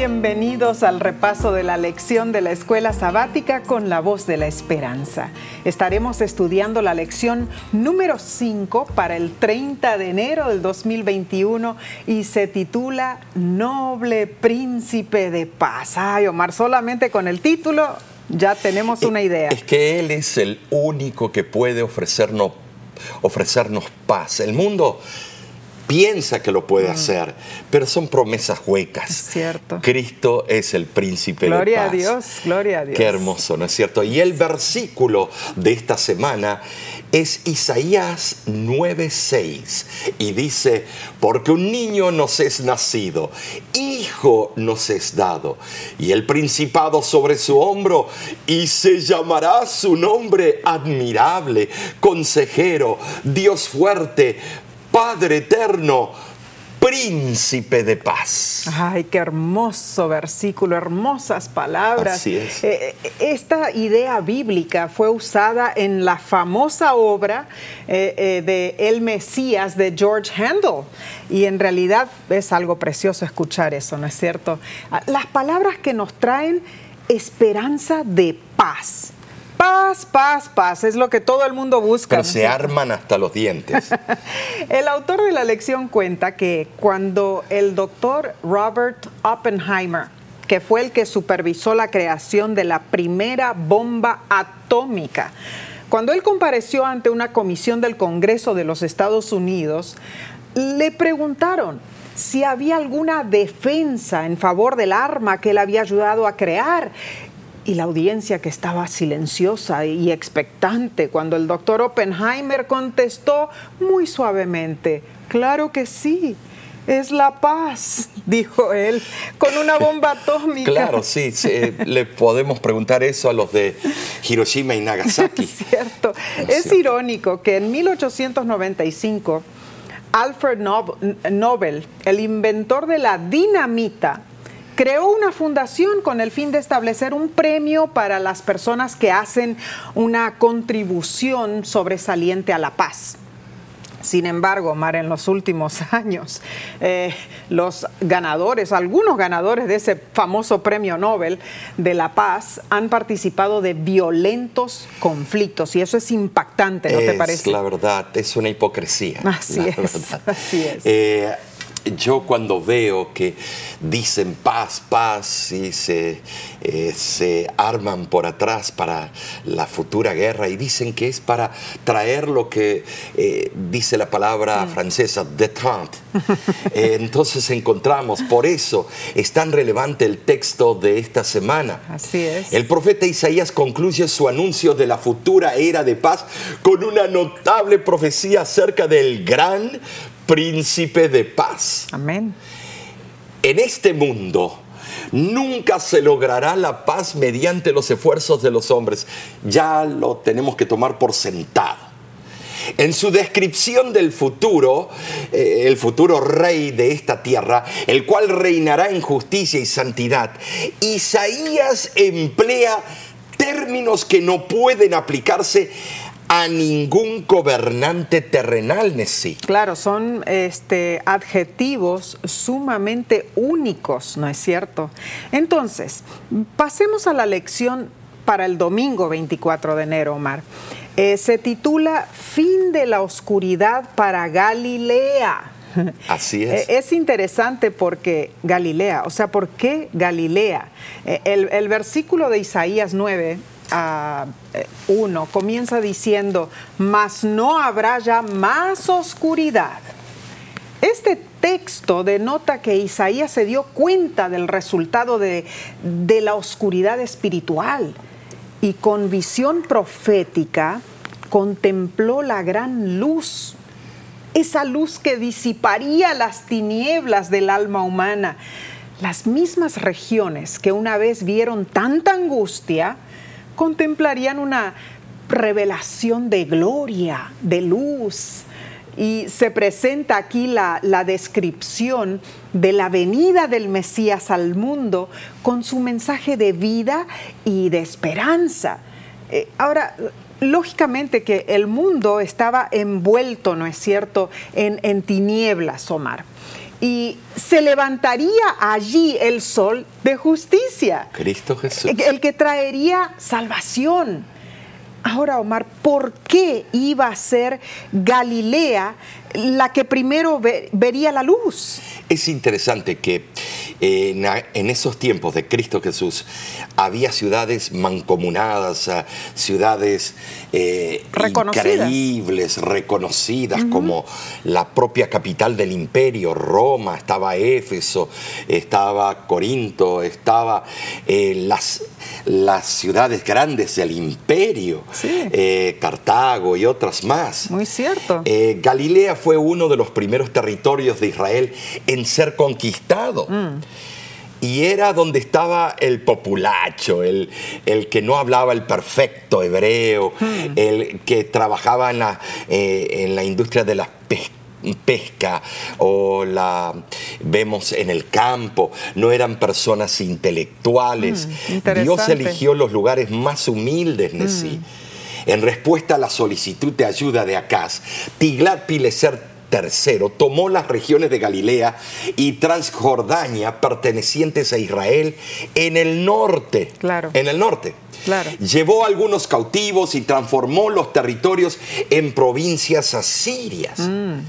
bienvenidos al repaso de la lección de la escuela sabática con la voz de la esperanza. Estaremos estudiando la lección número 5 para el 30 de enero del 2021 y se titula Noble Príncipe de Paz. Ay, Omar, solamente con el título ya tenemos una idea. Es que Él es el único que puede ofrecernos, ofrecernos paz. El mundo piensa que lo puede mm. hacer, pero son promesas huecas. Es cierto. Cristo es el príncipe de paz. Gloria a Dios, gloria a Dios. Qué hermoso, ¿no es cierto? Y el versículo de esta semana es Isaías 9:6 y dice, porque un niño nos es nacido, hijo nos es dado, y el principado sobre su hombro, y se llamará su nombre admirable, consejero, Dios fuerte, Padre eterno, príncipe de paz. Ay, qué hermoso versículo, hermosas palabras. Así es. Eh, eh, esta idea bíblica fue usada en la famosa obra eh, de El Mesías de George Handel. Y en realidad es algo precioso escuchar eso, ¿no es cierto? Ah, las palabras que nos traen esperanza de paz Paz, paz, paz, es lo que todo el mundo busca. Pero se arman hasta los dientes. el autor de la lección cuenta que cuando el doctor Robert Oppenheimer, que fue el que supervisó la creación de la primera bomba atómica, cuando él compareció ante una comisión del Congreso de los Estados Unidos, le preguntaron si había alguna defensa en favor del arma que él había ayudado a crear y la audiencia que estaba silenciosa y expectante cuando el doctor Oppenheimer contestó muy suavemente, claro que sí. Es la paz, dijo él, con una bomba atómica. Claro, sí, le podemos preguntar eso a los de Hiroshima y Nagasaki. Es cierto. Es, irónico que en 1895 Alfred Nobel, el inventor de la dinamita, creó una fundación con el fin de establecer un premio para las personas que hacen una contribución sobresaliente a la paz. Sin embargo, Mar, en los últimos años, eh, los ganadores, algunos ganadores de ese famoso premio Nobel de la Paz han participado de violentos conflictos y eso es impactante, ¿no te parece? La verdad, es una hipocresía. Así es. Así es. Eh, yo cuando veo que dicen paz, paz y se, eh, se, arman por atrás para la futura guerra y dicen que es para traer lo que eh, dice la palabra francesa, détente. Eh, entonces encontramos, por eso es tan relevante el texto de esta semana. Así es. El profeta Isaías concluye su anuncio de la futura era de paz con una notable profecía acerca del gran príncipe de paz. Amén. En este mundo nunca se logrará la paz mediante los esfuerzos de los hombres. Ya lo tenemos que tomar por sentado. En su descripción del futuro, eh, el futuro rey de esta tierra, el cual reinará en justicia y santidad, Isaías emplea términos que no pueden aplicarse a ningún gobernante terrenal, Nessie. Claro, son este, adjetivos sumamente únicos, ¿no es cierto? Entonces, pasemos a la lección para el domingo 24 de enero, Omar. Eh, se titula Fin de la oscuridad para Galilea. Así es. Eh, es interesante porque Galilea, o sea, ¿por qué Galilea? Eh, el, el versículo de Isaías 9 1 comienza diciendo, mas no habrá ya más oscuridad. Este texto denota que Isaías se dio cuenta del resultado de, de la oscuridad espiritual y con visión profética contempló la gran luz, esa luz que disiparía las tinieblas del alma humana. Las mismas regiones que una vez vieron tanta angustia, contemplarían una revelación de gloria, de luz. Y se presenta aquí la, descripción de la venida del Mesías al mundo con su mensaje de vida y de esperanza. Eh, ahora, lógicamente que el mundo estaba envuelto, ¿no es cierto?, en, en tinieblas, Omar. Y se levantaría allí el sol de justicia. Cristo Jesús. El que traería salvación. Ahora, Omar, ¿por qué iba a ser Galilea la que primero vería la luz? Es interesante que en, esos tiempos de Cristo Jesús había ciudades mancomunadas, ah, ciudades eh, increíbles, reconocidas, como la propia capital del imperio, Roma, estaba Éfeso, estaba Corinto, estaba eh, las, las ciudades grandes del imperio, eh, Cartago y otras más. Muy cierto. Galilea fue uno de los primeros territorios de Israel en ser conquistado. Mm. Y era donde estaba el populacho, el, el, que no hablaba el perfecto hebreo, mm. el que trabajaba en la, eh, en la industria de la pesca o la vemos en el campo, no eran personas intelectuales. Mm, Dios eligió los lugares más humildes, Nesí. En respuesta a la solicitud de ayuda de Acaz, Tiglat-Pileser III tomó las regiones de Galilea y Transjordania pertenecientes a Israel en el norte. Claro. En el norte. Claro. Llevó algunos cautivos y transformó los territorios en provincias asirias. Mm,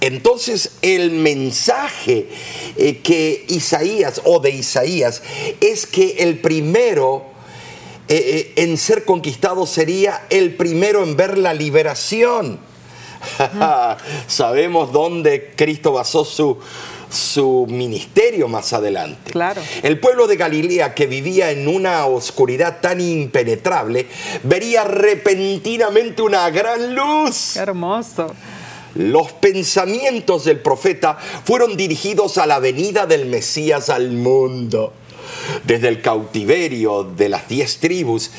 Entonces el mensaje eh, que Isaías o de Isaías es que el primero eh, eh, en ser conquistado sería el primero en ver la liberación. Sabemos dónde Cristo basó su, su ministerio más adelante. Claro. El pueblo de Galilea que vivía en una oscuridad tan impenetrable vería repentinamente una gran luz. hermoso. Los pensamientos del profeta fueron dirigidos a la venida del Mesías al mundo. Desde el cautiverio de las diez tribus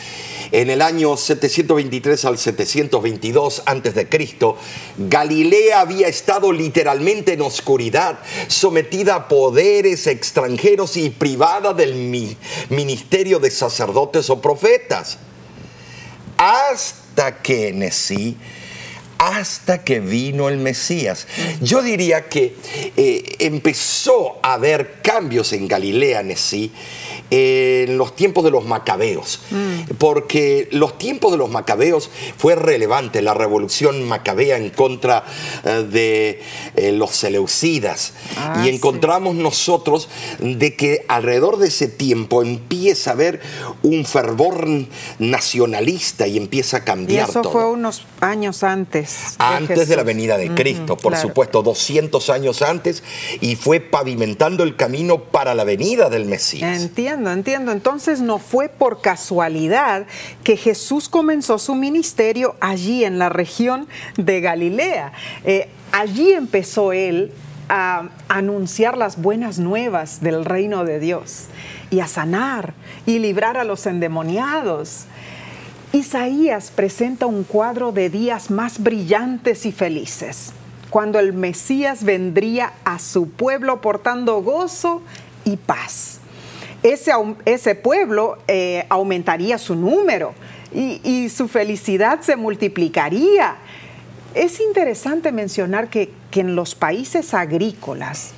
en el año 723 al 722 a.C., Galilea había estado literalmente en oscuridad, sometida a poderes extranjeros y privada del ministerio de sacerdotes o profetas. Hasta que Nesí hasta que vino el Mesías. Yo diría que eh, empezó a haber cambios en Galilea, Nesí, en los tiempos de los macabeos, mm. porque los tiempos de los macabeos fue relevante la revolución macabea en contra eh, de eh, los seleucidas ah, y encontramos nosotros de que alrededor de ese tiempo empieza a haber un fervor nacionalista y empieza a cambiar. Y eso fue unos años antes. antes de la venida de Cristo, por supuesto, 200 años antes, y fue pavimentando el camino para la venida del Mesías. Entiendo entiendo, Entonces no fue por casualidad que Jesús comenzó su ministerio allí en la región de Galilea. Eh, allí empezó él a anunciar las buenas nuevas del reino de Dios y a sanar y librar a los endemoniados. Isaías presenta un cuadro de días más brillantes y felices, cuando el Mesías vendría a su pueblo portando gozo y paz ese, ese pueblo eh, aumentaría su número y, su felicidad se multiplicaría. Es interesante mencionar que, que en los países agrícolas,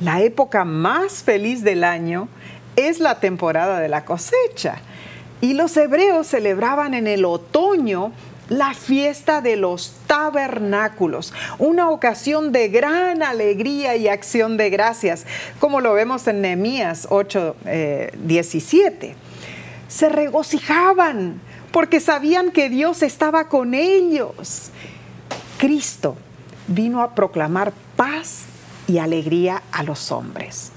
la época más feliz del año es la temporada de la cosecha. Y los hebreos celebraban en el otoño la fiesta de los tabernáculos, una ocasión de gran alegría y acción de gracias, como lo vemos en Nehemías 8, 17. Eh, Se regocijaban porque sabían que Dios estaba con ellos. Cristo vino a proclamar paz y alegría a los hombres.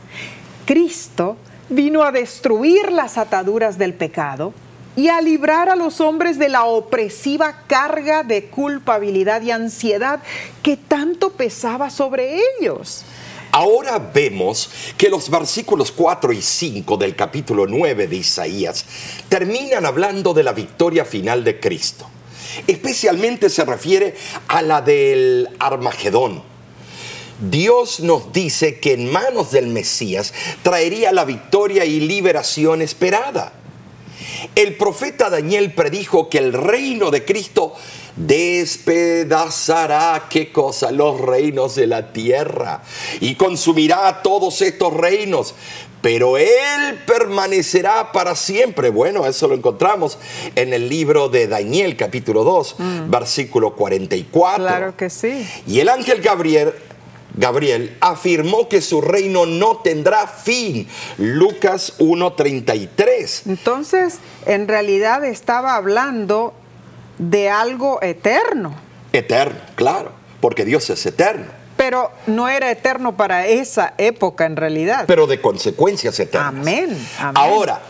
Cristo vino a destruir las ataduras del pecado y a librar a los hombres de la opresiva carga de culpabilidad y ansiedad que tanto pesaba sobre ellos. Ahora vemos que los versículos 4 y 5 del capítulo 9 de Isaías terminan hablando de la victoria final de Cristo. Especialmente se refiere a la del Armagedón. Dios nos dice que en manos del Mesías traería la victoria y liberación esperada. El profeta Daniel predijo que el reino de Cristo despedazará, ¿qué cosa? Los reinos de la tierra y consumirá todos estos reinos. Pero Él permanecerá para siempre. Bueno, eso lo encontramos en el libro de Daniel, capítulo 2, versículo 44. Claro que sí. Y el ángel Gabriel Gabriel afirmó que su reino no tendrá fin. Lucas 1.33. Entonces, en realidad estaba hablando de algo eterno. Eterno, claro, porque Dios es eterno. Pero no era eterno para esa época en realidad. Pero de consecuencias eternas. Amén. amén. Ahora,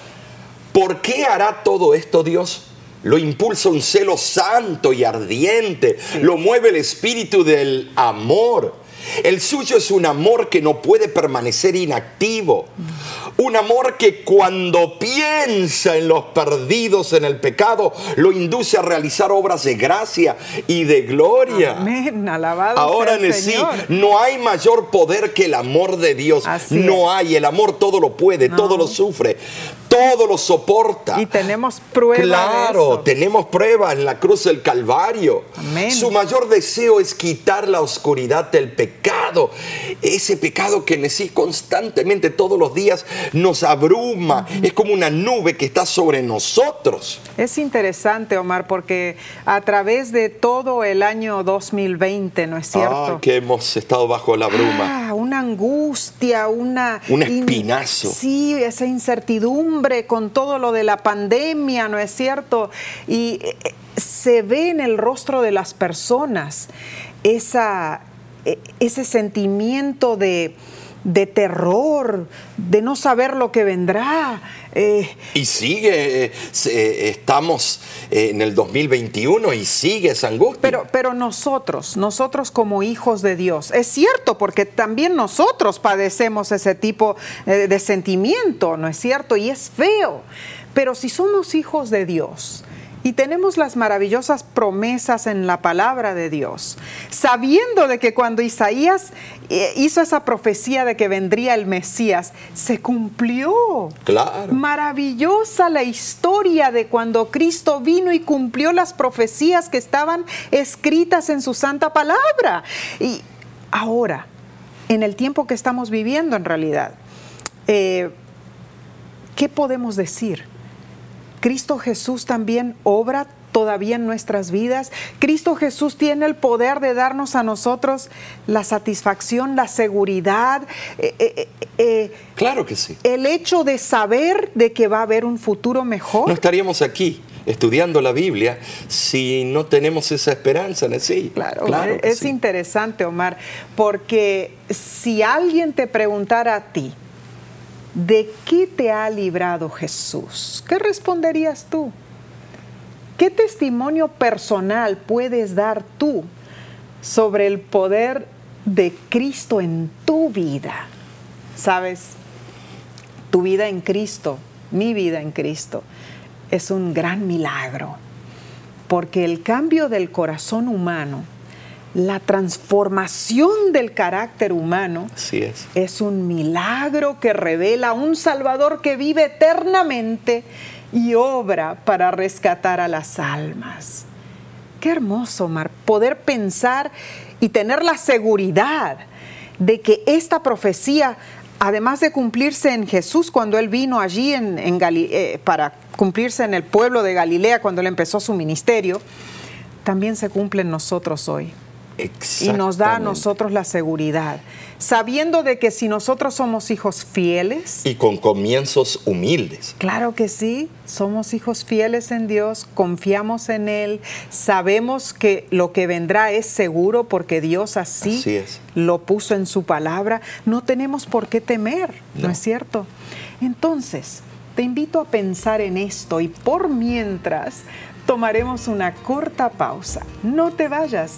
¿por qué hará todo esto Dios? Lo impulsa un celo santo y ardiente. Sí. Lo mueve el espíritu del amor. El suyo es un amor que no puede permanecer inactivo. Un amor que cuando piensa en los perdidos en el pecado, lo induce a realizar obras de gracia y de gloria. Amén, alabado Ahora sea en el sí, no hay mayor poder que el amor de Dios. Así no es. hay, el amor todo lo puede, No. todo lo sufre, todo lo soporta. Y tenemos prueba Claro, de eso. tenemos prueba en la cruz del Calvario. Amén. Su mayor deseo es quitar la oscuridad del pecado. Ese pecado que en sí constantemente todos los días nos abruma. Es como una nube que está sobre nosotros. Es interesante, Omar, porque a través de todo el año 2020, ¿no es cierto? Ah, que hemos estado bajo la bruma. Ah, una angustia, una... Un in- espinazo. Sí, esa incertidumbre con todo lo de la pandemia, ¿no es cierto? Y eh, se ve en el rostro de las personas esa, eh, ese sentimiento de, de terror, de no saber lo que vendrá. Eh, Y sigue, eh, eh, estamos en el 2021 y sigue esa angustia. Pero, pero nosotros, nosotros como hijos de Dios, es cierto, porque también nosotros padecemos ese tipo de sentimiento, ¿no es cierto? Y es feo. Pero si somos hijos de Dios y tenemos las maravillosas promesas en la palabra de Dios, sabiendo de que cuando Isaías eh, hizo esa profecía de que vendría el Mesías, se cumplió. Claro. Maravillosa la historia de cuando Cristo vino y cumplió las profecías que estaban escritas en su santa palabra. Y ahora, en el tiempo que estamos viviendo en realidad, eh, ¿qué podemos decir? Cristo Jesús también obra todavía en nuestras vidas. Cristo Jesús tiene el poder de darnos a nosotros la satisfacción, la seguridad, eh, eh, eh, Claro que sí. el hecho de saber de que va a haber un futuro mejor. No estaríamos aquí estudiando la Biblia si no tenemos esa esperanza en sí. Claro, claro es sí. interesante, Omar, porque si alguien te preguntara a ti, ¿de qué te ha librado Jesús? ¿Qué responderías tú? ¿Qué testimonio personal puedes dar tú sobre el poder de Cristo en tu vida? ¿Sabes? Tu vida en Cristo, mi vida en Cristo, es un gran milagro porque el cambio del corazón humano, la transformación del carácter humano, Así es. es un milagro que revela a un Salvador que vive eternamente y obra para rescatar a las almas. Qué hermoso, Omar, poder pensar y tener la seguridad de que esta profecía, además de cumplirse en Jesús cuando Él vino allí en, en Gali- eh, para cumplirse en el pueblo de Galilea cuando Él empezó su ministerio, también se cumple en nosotros hoy y nos da a nosotros la seguridad, sabiendo de que si nosotros somos hijos fieles, Y con comienzos humildes. claro que sí, somos hijos fieles en Dios, confiamos en Él, sabemos que lo que vendrá es seguro porque Dios así, Así es. lo puso en su palabra, no tenemos por qué temer, ¿no, No. es cierto? Entonces, te invito a pensar en esto y por mientras tomaremos una corta pausa. No te vayas,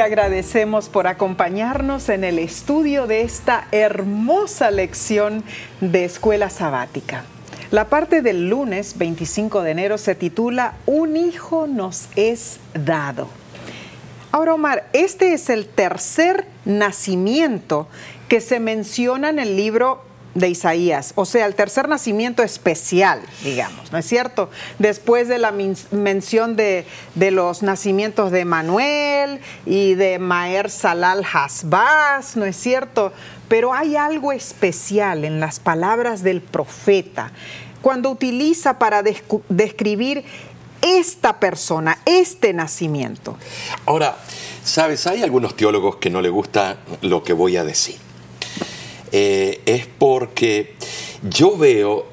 agradecemos por acompañarnos en el estudio de esta hermosa lección de escuela sabática. La parte del lunes 25 de enero se titula Un hijo nos es dado. Ahora, Omar, este es el tercer nacimiento que se menciona en el libro de Isaías, o sea, el tercer nacimiento especial, digamos, ¿no es cierto? Después de la mención de, los nacimientos de Manuel y de Maer Salal Hasbaz, ¿no es cierto? Pero hay algo especial en las palabras del profeta cuando utiliza para describir esta persona, este nacimiento. Ahora, sabes, hay algunos teólogos que no le gusta lo que voy a decir. Eh, es porque yo veo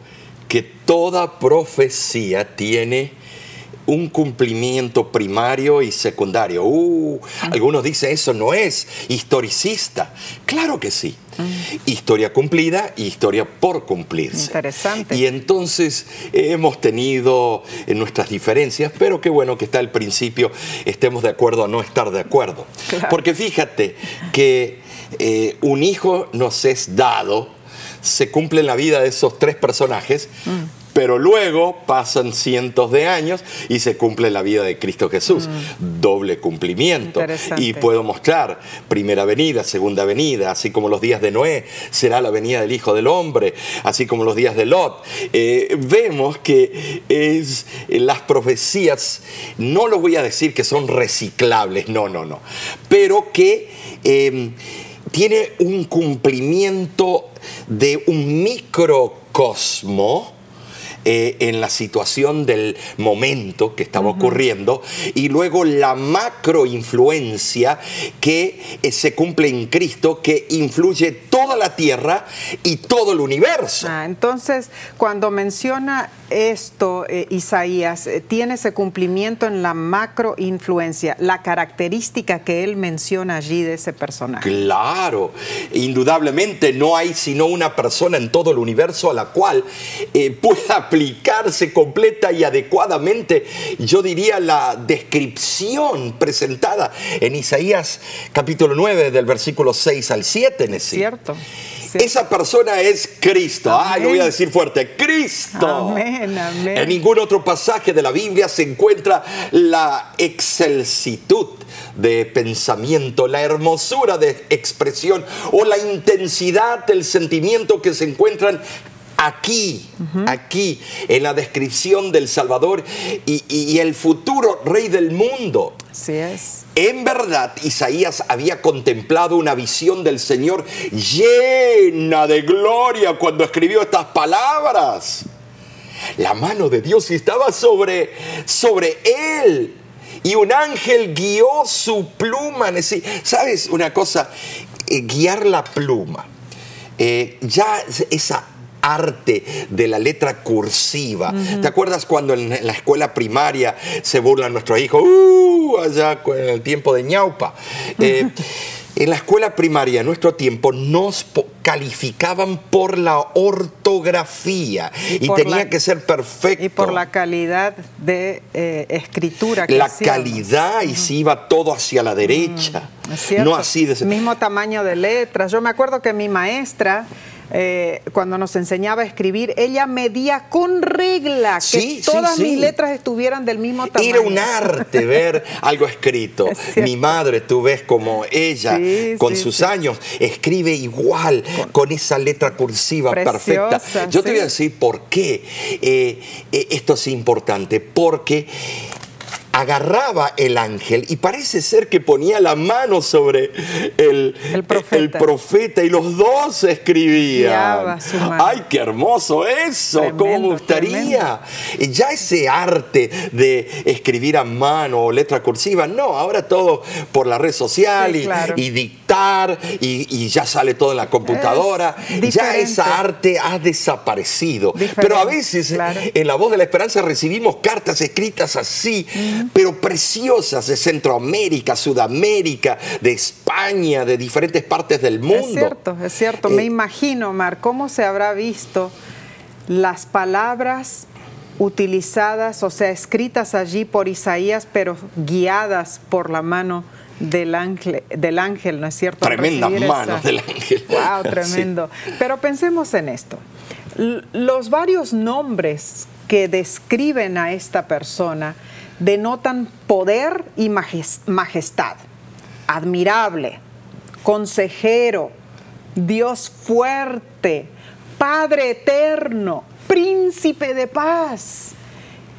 que toda profecía tiene un cumplimiento primario y secundario. Uh, algunos dicen eso no es historicista. Claro que sí. Historia cumplida y historia por cumplirse. Interesante. Y entonces hemos tenido nuestras diferencias, pero qué bueno que está al principio estemos de acuerdo a no estar de acuerdo. Porque fíjate que eh, un hijo nos es dado, se cumple en la vida de esos tres personajes, mm. pero luego pasan cientos de años y se cumple la vida de Cristo Jesús. Mm. Doble cumplimiento. Y puedo mostrar primera venida, segunda venida, así como los días de Noé, será la venida del Hijo del Hombre, así como los días de Lot. Eh, vemos que es, las profecías, no lo voy a decir que son reciclables, no, no, no, pero que... tiene un cumplimiento de un microcosmo eh, en la situación del momento que estaba ocurriendo y luego la macroinfluencia que eh, se cumple en Cristo que influye toda la tierra y todo el universo. Ah, entonces, cuando menciona esto, eh, Isaías, tiene ese cumplimiento en la macroinfluencia, la característica que él menciona allí de ese personaje. Claro, indudablemente no hay sino una persona en todo el universo a la cual pueda aplicarse completa y adecuadamente, yo diría, la descripción presentada en Isaías capítulo 9 del versículo 6 al 7. Es cierto. Esa persona es Cristo. Ay, lo voy a decir fuerte, Cristo. Amén, amén. En ningún otro pasaje de la Biblia se encuentra la excelsitud de pensamiento, la hermosura de expresión o la intensidad del sentimiento que se encuentran aquí, aquí, en la descripción del Salvador y, el futuro rey del mundo. Así es. En verdad, Isaías había contemplado una visión del Señor llena de gloria cuando escribió estas palabras. La mano de Dios estaba sobre, sobre él. Y un ángel guió su pluma. ¿Sabes una cosa? Eh, guiar la pluma. Eh, ya esa arte de la letra cursiva. ¿Te acuerdas cuando en la escuela primaria se burlan nuestros hijos? Uh, allá en el tiempo de ñaupa. Eh, en la escuela primaria, en nuestro tiempo, nos calificaban por la ortografía y, tenía que ser perfecto. Y por la calidad de eh, escritura. Que la calidad y se iba todo hacia la derecha. no así de... Mismo tamaño de letras. Yo me acuerdo que mi maestra eh, cuando nos enseñaba a escribir, ella medía con regla que todas mis letras estuvieran del mismo tamaño. Era un arte ver algo escrito. Mi madre, tú ves como ella, con sus años, escribe igual, con, esa letra cursiva perfecta. Yo te voy a decir por qué eh, eh, esto es importante. Porque agarraba el ángel y parece ser que ponía la mano sobre el, profeta. y los dos escribían. ¡Ay, qué hermoso eso! ¿Cómo me gustaría? Y ya ese arte de escribir a mano o letra cursiva, no, ahora todo por la red social y, dictar y, ya sale todo en la computadora. ya esa arte ha desaparecido. Pero a veces en la voz de la esperanza recibimos cartas escritas así pero preciosas de Centroamérica, Sudamérica, de España, de diferentes partes del mundo. Es cierto, es cierto. Me eh, imagino, Mar, cómo se habrá visto las palabras utilizadas, o sea, escritas allí por Isaías, pero guiadas por la mano del ángel, del ángel, ¿no es cierto? Tremendas manos del ángel. Wow, tremendo. Pero pensemos en esto. los varios nombres que describen a esta persona denotan poder y majestad. Admirable, consejero, Dios fuerte, Padre eterno, príncipe de paz.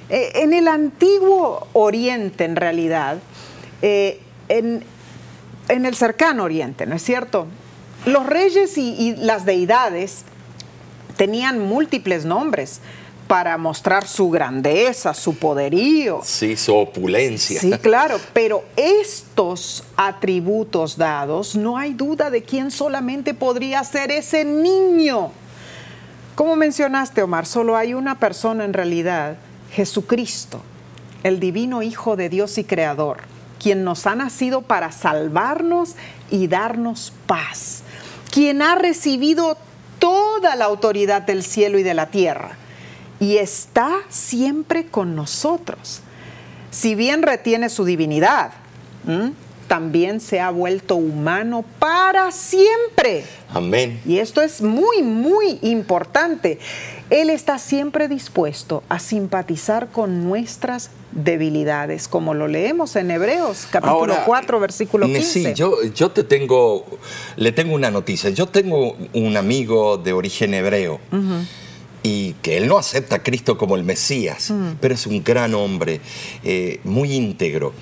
Eh, en el antiguo Oriente, en realidad, eh, en, el cercano Oriente, ¿no es cierto? Los reyes y las deidades tenían múltiples nombres para mostrar su grandeza, su poderío. Sí, su opulencia. Sí, claro, pero estos atributos dados, no hay duda de quién solamente podría ser ese niño. Como mencionaste, Omar, solo hay una persona en realidad, Jesucristo, el divino Hijo de Dios y Creador, quien nos ha nacido para salvarnos y darnos paz, quien ha recibido toda la autoridad del cielo y de la tierra y está siempre con nosotros. Si bien retiene su divinidad, también se ha vuelto humano para siempre. Amén. Y esto es muy, muy importante. Él está siempre dispuesto a simpatizar con nuestras debilidades, como lo leemos en Hebreos, capítulo 4, versículo 15. Sí, yo, yo te tengo, le tengo una noticia. Yo tengo un amigo de origen hebreo y que él no acepta a Cristo como el Mesías, mm. pero es un gran hombre, eh, muy íntegro.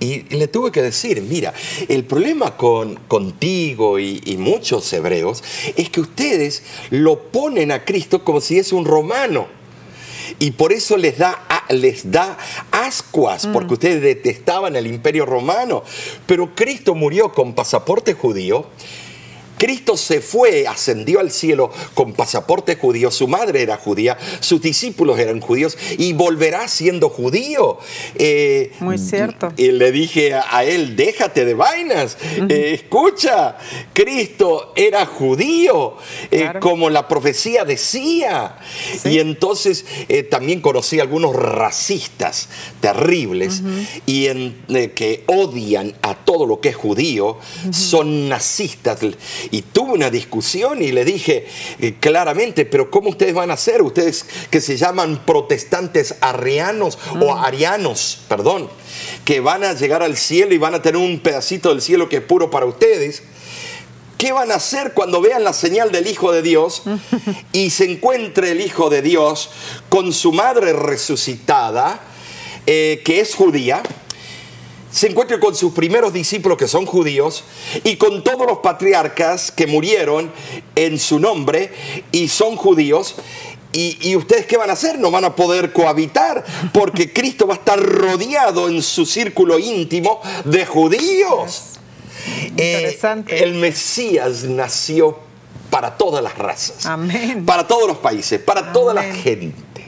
Y le tuve que decir, mira, el problema con contigo y, muchos hebreos es que ustedes lo ponen a Cristo como si es un romano. Y por eso les da, les da ascuas, mm. porque ustedes detestaban el imperio romano. Pero Cristo murió con pasaporte judío Cristo se fue, ascendió al cielo con pasaporte judío, su madre era judía, sus discípulos eran judíos y volverá siendo judío. Eh, Muy cierto. Y le dije a, él, déjate de vainas, eh, escucha, Cristo era judío, eh, como la profecía decía. Y entonces también conocí algunos racistas terribles y que odian a todo lo que es judío, son nazistas y tuve una discusión y le dije eh, claramente, pero ¿cómo ustedes van a hacer? Ustedes que se llaman protestantes arianos o mm. arianos, perdón, que van a llegar al cielo y van a tener un pedacito del cielo que es puro para ustedes. ¿Qué van a hacer cuando vean la señal del Hijo de Dios y se encuentre el Hijo de Dios con su madre resucitada, eh, que es judía? Se encuentre con sus primeros discípulos que son judíos y con todos los patriarcas que murieron en su nombre y son judíos. Y, ustedes qué van a hacer? No van a poder cohabitar porque Cristo va a estar rodeado en su círculo íntimo de judíos. Eh, el Mesías nació para todas las razas, para todos los países, para toda la gente.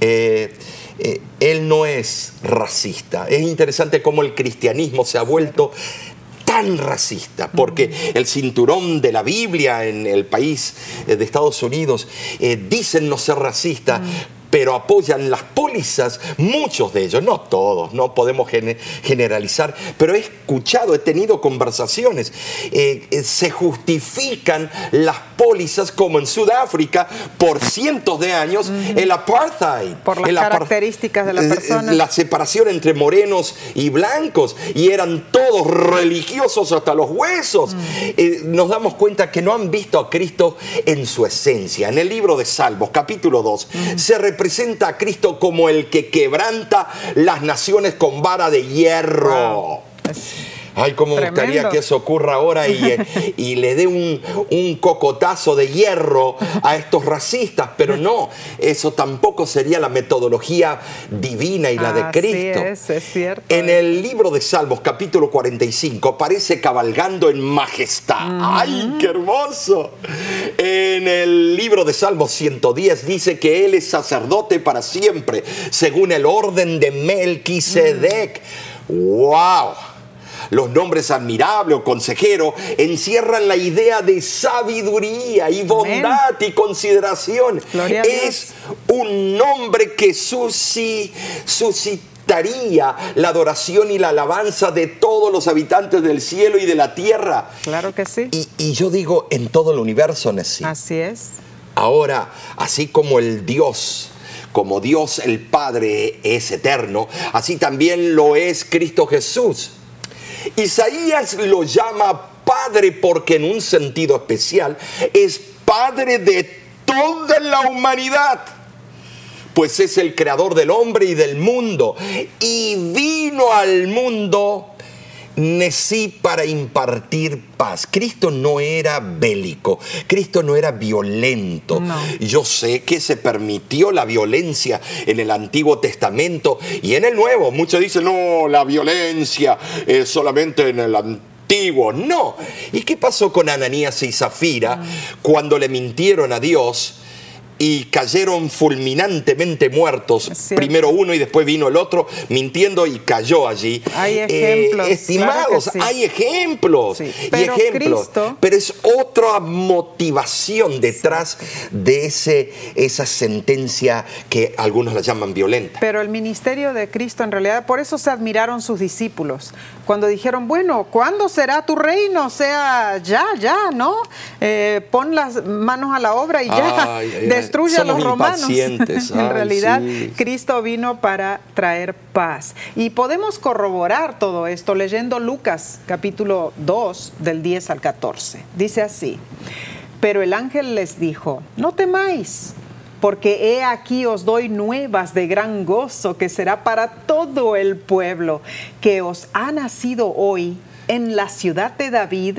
Eh, eh, él no es racista. Es interesante cómo el cristianismo se ha vuelto tan racista, porque el cinturón de la Biblia en el país eh, de Estados Unidos eh, dicen no ser racista, pero apoyan las pólizas, muchos de ellos, no todos, no podemos generalizar, pero he escuchado, he tenido conversaciones, eh, eh, se justifican las pólizas como en Sudáfrica por cientos de años el apartheid. Por las características de la eh, persona. La separación entre morenos y blancos, y eran todos religiosos hasta los huesos. Mm. nos damos cuenta que no han visto a Cristo en su esencia. En el libro de Salmos, capítulo 2, mm. se representa presenta a Cristo como el que quebranta las naciones con vara de hierro. Ay, cómo me gustaría que eso ocurra ahora y, y le dé un, un, cocotazo de hierro a estos racistas, pero no, eso tampoco sería la metodología divina y la de Cristo. Es, es cierto. En el libro de Salmos, capítulo 45, aparece cabalgando en majestad. ¡Ay, qué hermoso! En el libro de Salmos 110 dice que Él es sacerdote para siempre, según el orden de Melquisedec. ¡Wow! Los nombres admirable o consejero encierran la idea de sabiduría y bondad y consideración. es un nombre que suscitó necesitaría la adoración y la alabanza de todos los habitantes del cielo y de la tierra. Claro que sí. Y, y yo digo, en todo el universo, Nessie. Así es. Ahora, así como el Dios, como Dios el Padre es eterno, así también lo es Cristo Jesús. Isaías lo llama Padre porque en un sentido especial es Padre de toda la humanidad pues es el creador del hombre y del mundo. Y vino al mundo Necí para impartir paz. Cristo no era bélico, Cristo no era violento. No. Yo sé que se permitió la violencia en el Antiguo Testamento y en el Nuevo. Muchos dicen, no, la violencia es solamente en el Antiguo. No. ¿Y qué pasó con Ananías y Zafira cuando le mintieron a Dios? Y cayeron fulminantemente muertos. Primero uno y después vino el otro mintiendo y cayó allí. Hay Eh, ejemplos, estimados, claro que sí. hay ejemplos. Sí, y pero ejemplos. Cristo- Pero es otra motivación detrás de ese, esa sentencia que algunos la llaman violenta. Pero el ministerio de Cristo, en realidad, por eso se admiraron sus discípulos. Cuando dijeron, bueno, ¿cuándo será tu reino? O sea, ya, ya, ¿no? Eh, pon las manos a la obra y ya, Ay, ay, destruye a somos los romanos. impacientes. en Ay, realidad, sí. Cristo vino para traer paz. Y podemos corroborar todo esto leyendo Lucas capítulo 2 del 10 al 14. Dice así, pero el ángel les dijo, no temáis, porque he aquí os doy nuevas de gran gozo que será para todo el pueblo, que os ha nacido hoy en la ciudad de David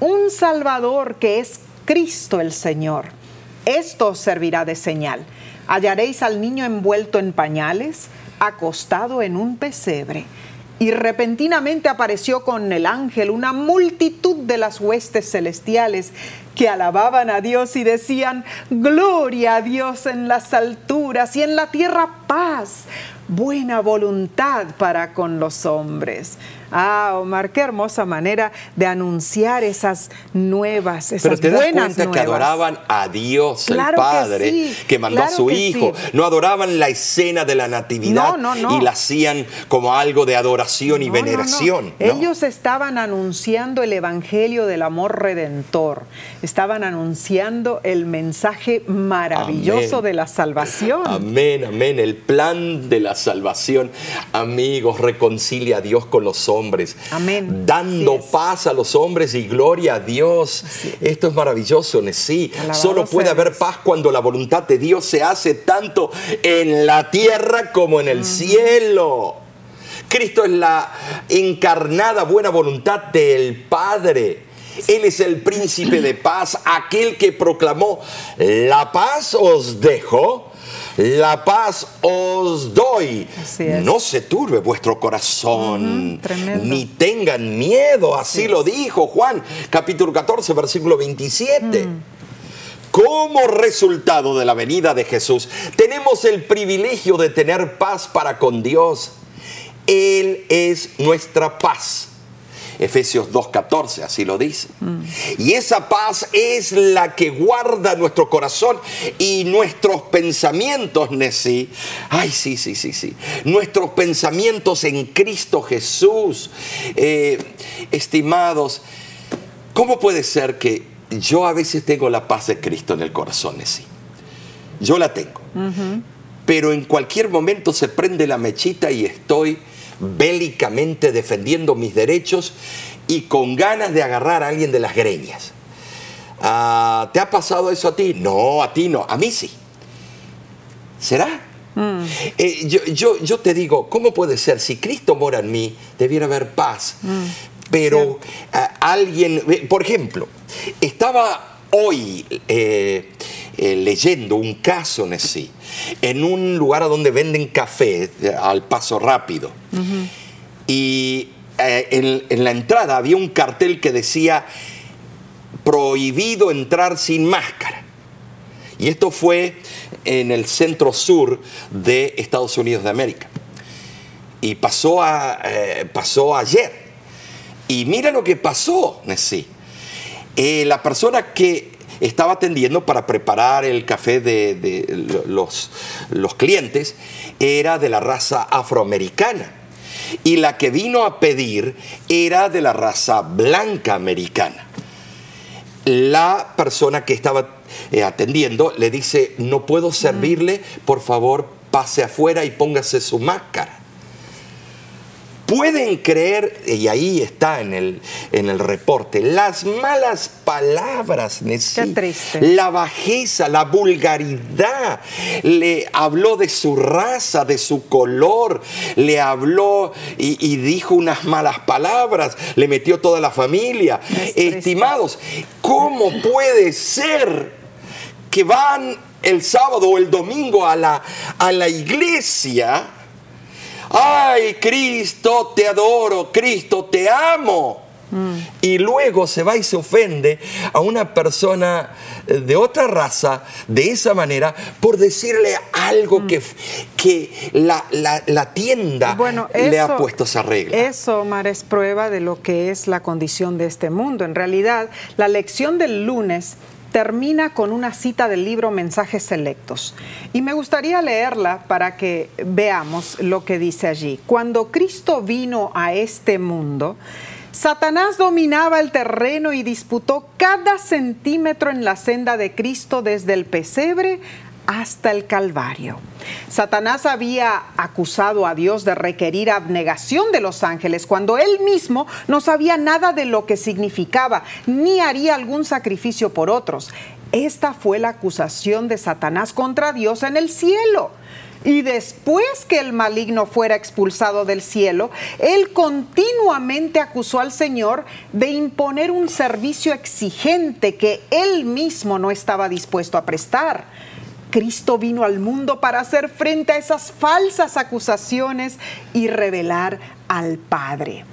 un Salvador que es Cristo el Señor. Esto servirá de señal. Hallaréis al niño envuelto en pañales, acostado en un pesebre. Y repentinamente apareció con el ángel una multitud de las huestes celestiales que alababan a Dios y decían, Gloria a Dios en las alturas y en la tierra paz, buena voluntad para con los hombres. Ah, Omar, qué hermosa manera de anunciar esas nuevas, esas Pero te das buenas cuenta que nuevas. adoraban a Dios, Claro el que Padre, sí, que mandó a su que Hijo. sí. No adoraban la escena de la Natividad No, no, no. y la hacían como algo de adoración y veneración. Ellos estaban anunciando el evangelio del amor redentor. Estaban anunciando el mensaje maravilloso Amén. de la salvación. Amén, amén. El plan de la salvación, amigos, reconcilia a Dios con los hombres. Amén. Dando paz a los hombres y gloria a Dios. Esto es maravilloso, sí. Alabado Solo puede haber paz cuando la voluntad de Dios se hace tanto en la tierra como en el cielo. Cristo es la encarnada buena voluntad del Padre. Él es el príncipe de paz, aquel que proclamó, la paz os dejo, la paz os doy. No se turbe vuestro corazón, ni tengan miedo, así lo dijo Juan, capítulo 14, versículo 27. Mm. Como resultado de la venida de Jesús, tenemos el privilegio de tener paz para con Dios. Él es nuestra paz. Efesios 2.14, así lo dice. Y esa paz es la que guarda nuestro corazón y nuestros pensamientos, Nesí. Ay, sí, sí, sí, sí. Nuestros pensamientos en Cristo Jesús. Eh, estimados, ¿cómo puede ser que yo a veces tengo la paz de Cristo en el corazón, Nesí? Yo la tengo. Pero en cualquier momento se prende la mechita y estoy bélicamente defendiendo mis derechos y con ganas de agarrar a alguien de las greñas. Ah, ¿Te ha pasado eso a ti? No, a ti no, a mí sí. ¿Será? Eh, yo, yo- yo te digo, ¿cómo puede ser? Si Cristo mora en mí, debiera haber paz. Pero ah, alguien, eh, por ejemplo, estaba hoy eh, eh, leyendo un caso en sí, en un lugar donde venden café eh, al paso rápido. Y eh, en, en la entrada había un cartel que decía prohibido entrar sin máscara. Y esto fue en el centro sur de Estados Unidos de América. Y pasó, a, pasó ayer. Y mira lo que pasó, Nessie. Eh, la persona que estaba atendiendo para preparar el café de, los, los clientes era de la raza afroamericana. Y la que vino a pedir era de la raza blanca americana. La persona que estaba eh, atendiendo le dice, no puedo servirle, por favor pase afuera y póngase su máscara pueden creer, y ahí está en el, en el reporte, las malas palabras, la bajeza, la vulgaridad. Le habló de su raza, de su color, le habló y, dijo unas malas palabras, le metió toda la familia. Estimados, ¿cómo puede ser que van el sábado o el domingo a la, a la iglesia? Ay Cristo, te adoro, Cristo, te amo. Mm. Y luego se va y se ofende a una persona eh, de otra raza de esa manera por decirle algo mm. que, que la, tienda le ha puesto esa regla. Eso, Omar, es prueba de lo que es la condición de este mundo. En realidad, la lección del lunes termina con una cita del libro Mensajes Selectos. Y me gustaría leerla para que veamos lo que dice allí. Cuando Cristo vino a este mundo, Satanás dominaba el terreno y disputó cada centímetro en la senda de Cristo desde el pesebre hasta el Calvario. Satanás había acusado a Dios de requerir abnegación de los ángeles cuando él mismo no sabía nada de lo que significaba, ni haría algún sacrificio por otros. Esta fue la acusación de Satanás contra Dios en el cielo. Y después que el maligno fuera expulsado del cielo, él continuamente acusó al Señor de imponer un servicio exigente que él mismo no estaba dispuesto a prestar. Cristo vino al mundo para hacer frente a esas falsas acusaciones y revelar al Padre.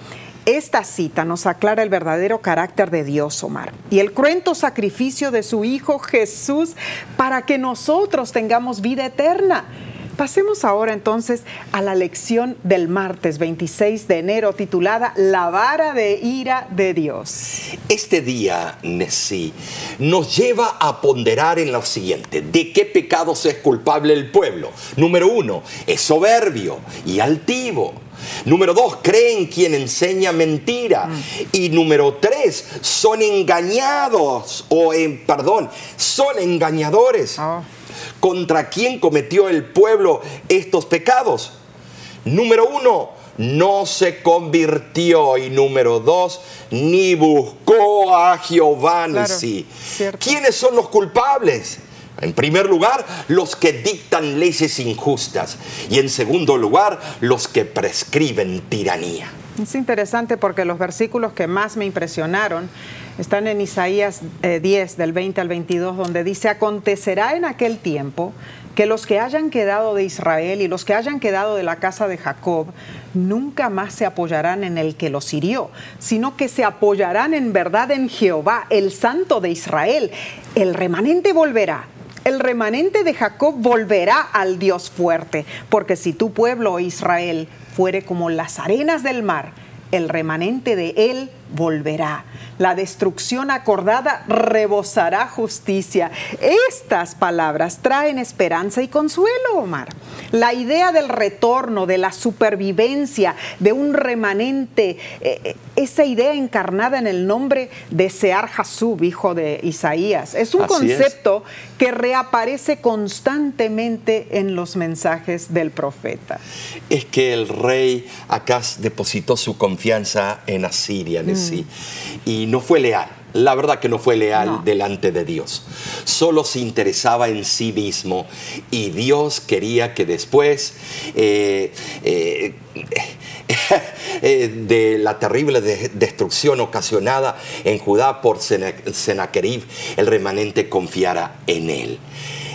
Esta cita nos aclara el verdadero carácter de Dios, Omar, y el cruento sacrificio de su Hijo Jesús para que nosotros tengamos vida eterna. Pasemos ahora entonces a la lección del martes 26 de enero titulada La vara de ira de Dios. Este día, Nesí, nos lleva a ponderar en lo siguiente, ¿de qué pecados es culpable el pueblo? Número uno, es soberbio y altivo. Número dos, creen quien enseña mentira. Mm. Y número tres, son engañados, o en, perdón, son engañadores. Oh contra quién cometió el pueblo estos pecados. Número uno, no se convirtió y número dos, ni buscó a Jehová en sí. ¿Quiénes son los culpables? En primer lugar, los que dictan leyes injustas y en segundo lugar, los que prescriben tiranía. Es interesante porque los versículos que más me impresionaron están en Isaías 10, eh, del 20 al 22, donde dice, acontecerá en aquel tiempo que los que hayan quedado de Israel y los que hayan quedado de la casa de Jacob nunca más se apoyarán en el que los hirió, sino que se apoyarán en verdad en Jehová, el santo de Israel. El remanente volverá. El remanente de Jacob volverá al Dios fuerte, porque si tu pueblo Israel fuere como las arenas del mar, el remanente de él volverá. La destrucción acordada rebosará justicia. Estas palabras traen esperanza y consuelo, Omar. La idea del retorno, de la supervivencia, de un remanente, eh, eh, esa idea encarnada en el nombre de Sear Hasub, hijo de Isaías, es un concepto que reaparece constantemente en los mensajes del profeta. Es que el rey Acaz depositó su confianza en Asiria, mm. y no fue leal la verdad que no fue leal delante de Dios. Solo se interesaba en sí mismo y Dios quería que después eh, eh, eh, de la terrible destrucción ocasionada en Judá por Sennacherib, el remanente confiara en él.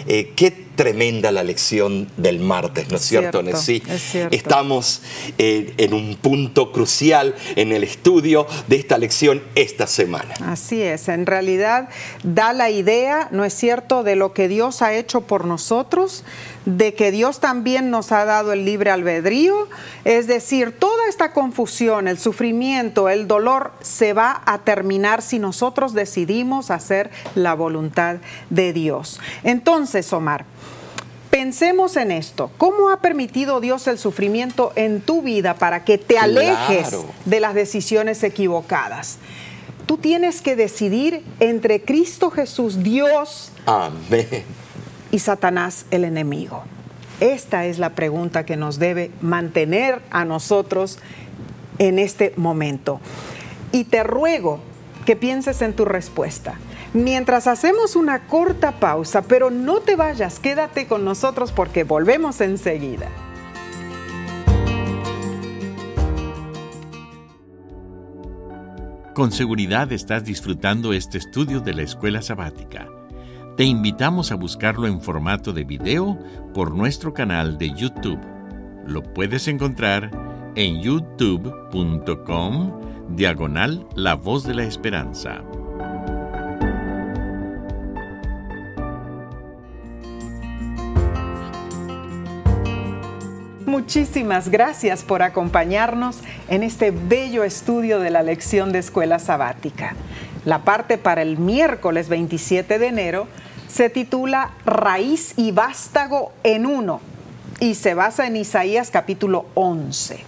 ¿Qué tremenda la lección del martes, ¿no es, cierto, Nessie? Estamos en un punto crucial en el estudio de esta lección esta semana. Así es, en realidad da la idea, ¿no es cierto?, de lo que Dios ha hecho por nosotros, de que Dios también nos ha dado el libre albedrío, es decir, toda esta confusión, el sufrimiento, el dolor se va a terminar si nosotros decidimos hacer la voluntad de Dios. Entonces, Omar, pensemos en esto. ¿Cómo ha permitido Dios el sufrimiento en tu vida para que te alejes Claro. de las decisiones equivocadas? Tú tienes que decidir entre Cristo Jesús, Dios, Amén. Y Satanás, el enemigo. Esta es la pregunta que nos debe mantener a nosotros en este momento. Y te ruego que pienses en tu respuesta. Mientras hacemos una corta pausa, pero no te vayas, quédate con nosotros porque volvemos enseguida. Con seguridad estás disfrutando este estudio de la escuela sabática. Te invitamos a buscarlo en formato de video por nuestro canal de YouTube. Lo puedes encontrar en youtube.com diagonal La Voz de la Esperanza. Muchísimas gracias por acompañarnos en este bello estudio de la lección de escuela sabática. La parte para el miércoles 27 de enero se titula Raíz y vástago en uno y se basa en Isaías capítulo 11.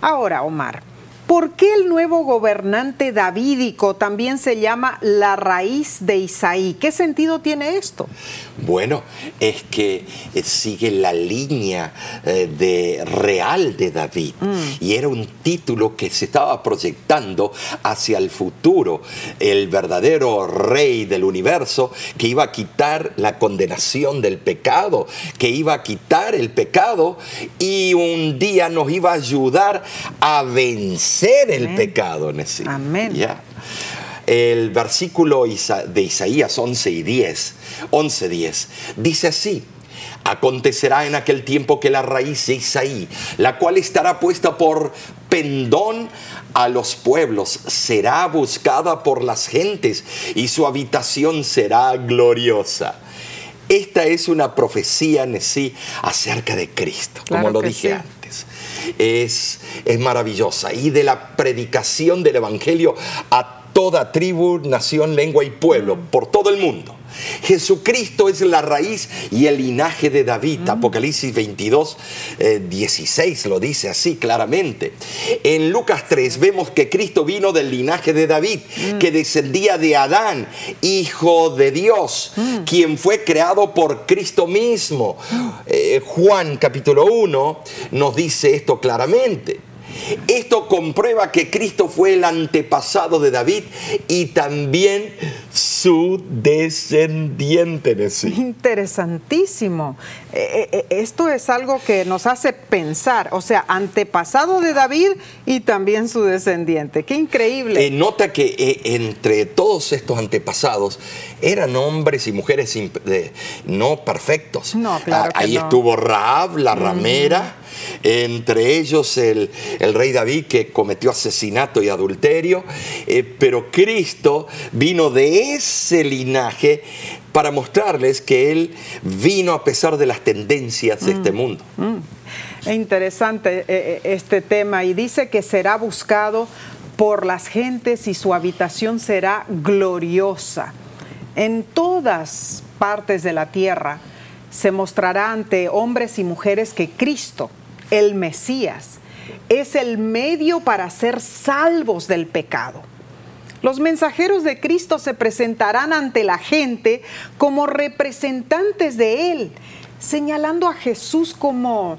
Ahora, Omar, ¿por qué el nuevo gobernante davídico también se llama la raíz de Isaí? ¿Qué sentido tiene esto? Bueno, es que eh, sigue la línea eh, de real de David y era un título que se estaba proyectando hacia el futuro, el verdadero rey del universo que iba a quitar la condenación del pecado, que iba a quitar el pecado y un día nos iba a ayudar a vencer el Amén. pecado. Nessie. Amén. El versículo de Isaías 11 y 10, 11, 10, dice así. Acontecerá en aquel tiempo que la raíz de Isaí, la cual estará puesta por pendón a los pueblos, será buscada por las gentes y su habitación será gloriosa. Esta es una profecía en sí acerca de Cristo, Claro como lo dije sí. antes es, es maravillosa. Y de la predicación del Evangelio a toda tribu, nación, lengua y pueblo, por todo el mundo. Jesucristo es la raíz y el linaje de David. Apocalipsis 22, eh, 16 lo dice así claramente. En Lucas 3 vemos que Cristo vino del linaje de David, que descendía de Adán, hijo de Dios, quien fue creado por Cristo mismo. Eh, Juan capítulo 1 nos dice esto claramente. Esto comprueba que Cristo fue el antepasado de David y también su descendiente de sí. Interesantísimo. Eh, eh, esto es algo que nos hace pensar, o sea, antepasado de David y también su descendiente. Qué increíble. Eh, nota que eh, entre todos estos antepasados eran hombres y mujeres no perfectos. No, claro Ah, que Ahí no. estuvo Raab, la ramera, entre ellos el, el rey David que cometió asesinato y adulterio, eh, pero Cristo vino de ese linaje para mostrarles que Él vino a pesar de las tendencias de este mundo. Es interesante eh, eh, este tema y dice que será buscado por las gentes y su habitación será gloriosa. En todas partes de la tierra se mostrará ante hombres y mujeres que Cristo, el Mesías, es el medio para ser salvos del pecado. Los mensajeros de Cristo se presentarán ante la gente como representantes de Él, señalando a Jesús como,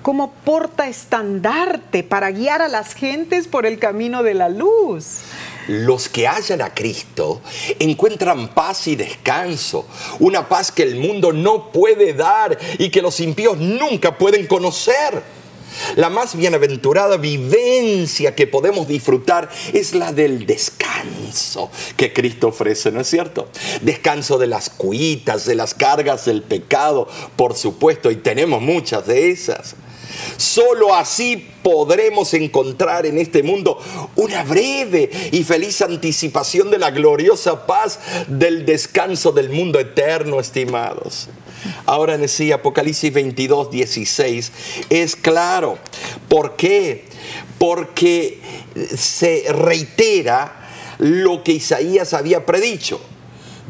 como porta estandarte para guiar a las gentes por el camino de la luz. Los que hallan a Cristo encuentran paz y descanso, una paz que el mundo no puede dar y que los impíos nunca pueden conocer. La más bienaventurada vivencia que podemos disfrutar es la del descanso que Cristo ofrece, ¿no es cierto? Descanso de las cuitas, de las cargas del pecado, por supuesto, y tenemos muchas de esas. Solo así podremos encontrar en este mundo una breve y feliz anticipación de la gloriosa paz del descanso del mundo eterno, estimados. Ahora en sí, Apocalipsis 22, 16 es claro. ¿Por qué? Porque se reitera lo que Isaías había predicho.